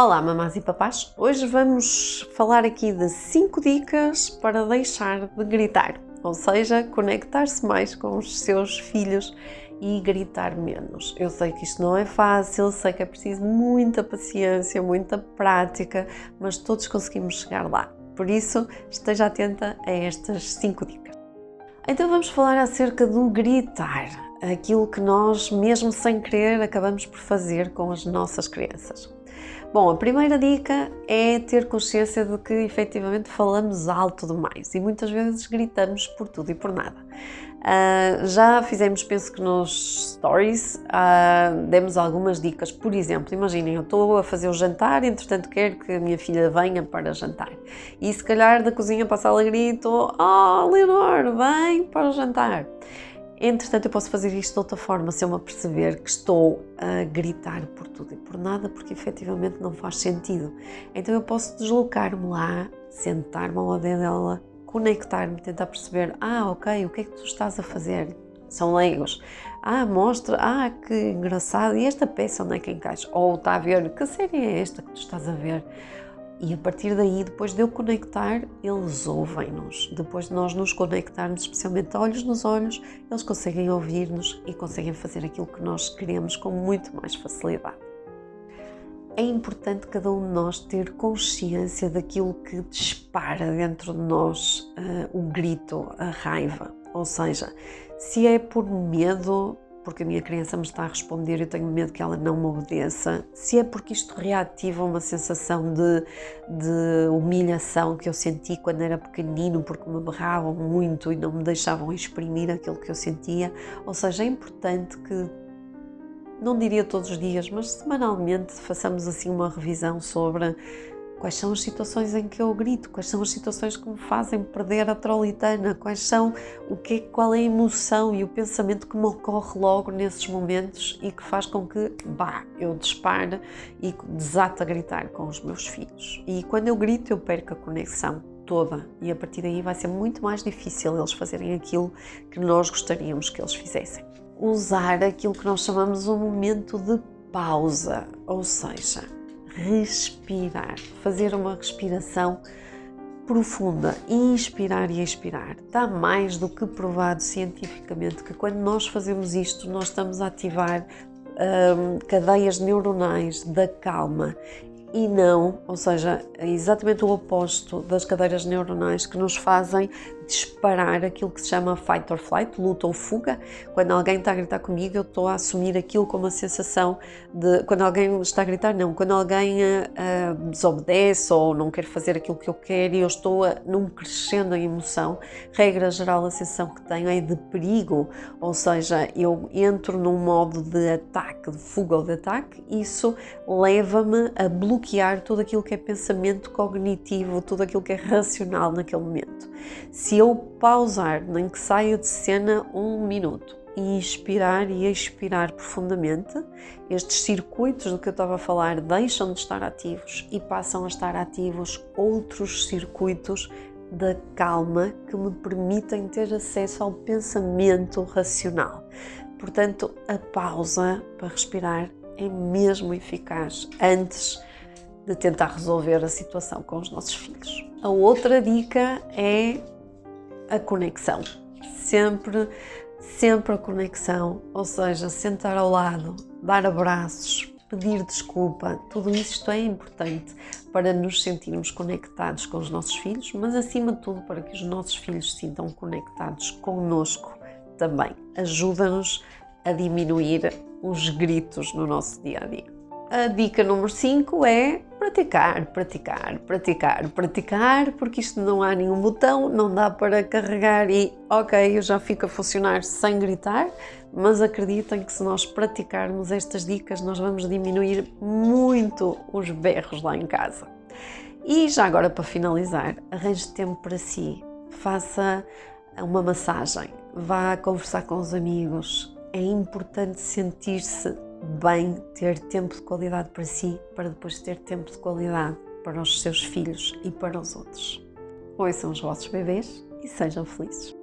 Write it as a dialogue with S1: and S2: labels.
S1: Olá, mamás e papás! Hoje vamos falar aqui de 5 dicas para deixar de gritar, ou seja, conectar-se mais com os seus filhos e gritar menos. Eu sei que isto não é fácil, sei que é preciso muita paciência, muita prática, mas todos conseguimos chegar lá. Por isso, esteja atenta a estas 5 dicas. Então vamos falar acerca do gritar, aquilo que nós, mesmo sem querer, acabamos por fazer com as nossas crianças. Bom, a primeira dica é ter consciência de que efetivamente falamos alto demais e muitas vezes gritamos por tudo e por nada. Uh, já fizemos, penso que nos stories, uh, demos algumas dicas. Por exemplo, imaginem, eu estou a fazer o jantar, entretanto quero que a minha filha venha para jantar. E se calhar da cozinha para a sala grito: Oh, Leonor, vem para o jantar. Entretanto, eu posso fazer isto de outra forma, se eu me aperceber que estou a gritar por tudo e por nada, porque efetivamente não faz sentido. Então, eu posso deslocar-me lá, sentar-me ao lado dela, conectar-me, tentar perceber: ah, ok, o que é que tu estás a fazer? São leigos. Ah, mostra, ah, que engraçado, e esta peça onde é que encaixa? Ou está a ver, que série é esta que tu estás a ver? E a partir daí, depois de eu conectar, eles ouvem-nos. Depois de nós nos conectarmos, especialmente olhos nos olhos, eles conseguem ouvir-nos e conseguem fazer aquilo que nós queremos com muito mais facilidade. É importante cada um de nós ter consciência daquilo que dispara dentro de nós uh, o grito, a raiva. Ou seja, se é por medo, porque a minha criança me está a responder, eu tenho medo que ela não me obedeça, se é porque isto reativa uma sensação de, de humilhação que eu senti quando era pequenino, porque me berravam muito e não me deixavam exprimir aquilo que eu sentia. Ou seja, é importante que não diria todos os dias, mas semanalmente façamos assim uma revisão sobre Quais são as situações em que eu grito? Quais são as situações que me fazem perder a trolitana? Quais são o que qual é a emoção e o pensamento que me ocorre logo nesses momentos e que faz com que, bah, eu dispare e desate a gritar com os meus filhos. E quando eu grito, eu perco a conexão toda e a partir daí vai ser muito mais difícil eles fazerem aquilo que nós gostaríamos que eles fizessem. Usar aquilo que nós chamamos um momento de pausa, ou seja, respirar, fazer uma respiração profunda, inspirar e expirar. Está mais do que provado cientificamente que quando nós fazemos isto, nós estamos a ativar hum, cadeias neuronais da calma e não, ou seja, é exatamente o oposto das cadeiras neuronais que nos fazem disparar aquilo que se chama fight or flight, luta ou fuga. Quando alguém está a gritar comigo, eu estou a assumir aquilo como uma sensação de. Quando alguém está a gritar, não. Quando alguém uh, desobedece ou não quer fazer aquilo que eu quero e eu estou a, num crescendo em emoção, regra geral, a sensação que tenho é de perigo, ou seja, eu entro num modo de ataque, de fuga ou de ataque, isso leva-me a bloquear tudo aquilo que é pensamento cognitivo, tudo aquilo que é racional naquele momento. Eu pausar, nem que saia de cena um minuto, e inspirar e expirar profundamente, estes circuitos do que eu estava a falar deixam de estar ativos e passam a estar ativos outros circuitos da calma que me permitem ter acesso ao pensamento racional. Portanto, a pausa para respirar é mesmo eficaz antes de tentar resolver a situação com os nossos filhos. A outra dica é a conexão. Sempre, sempre a conexão, ou seja, sentar ao lado, dar abraços, pedir desculpa, tudo isto é importante para nos sentirmos conectados com os nossos filhos, mas acima de tudo para que os nossos filhos se sintam conectados conosco também. Ajuda-nos a diminuir os gritos no nosso dia a dia. A dica número 5 é praticar, praticar, praticar, praticar, porque isto não há nenhum botão, não dá para carregar e ok, eu já fico a funcionar sem gritar, mas acreditem que se nós praticarmos estas dicas, nós vamos diminuir muito os berros lá em casa. E já agora para finalizar, arranje tempo para si, faça uma massagem, vá conversar com os amigos. É importante sentir-se bem ter tempo de qualidade para si, para depois ter tempo de qualidade para os seus filhos e para os outros. Ouçam os vossos bebês e sejam felizes.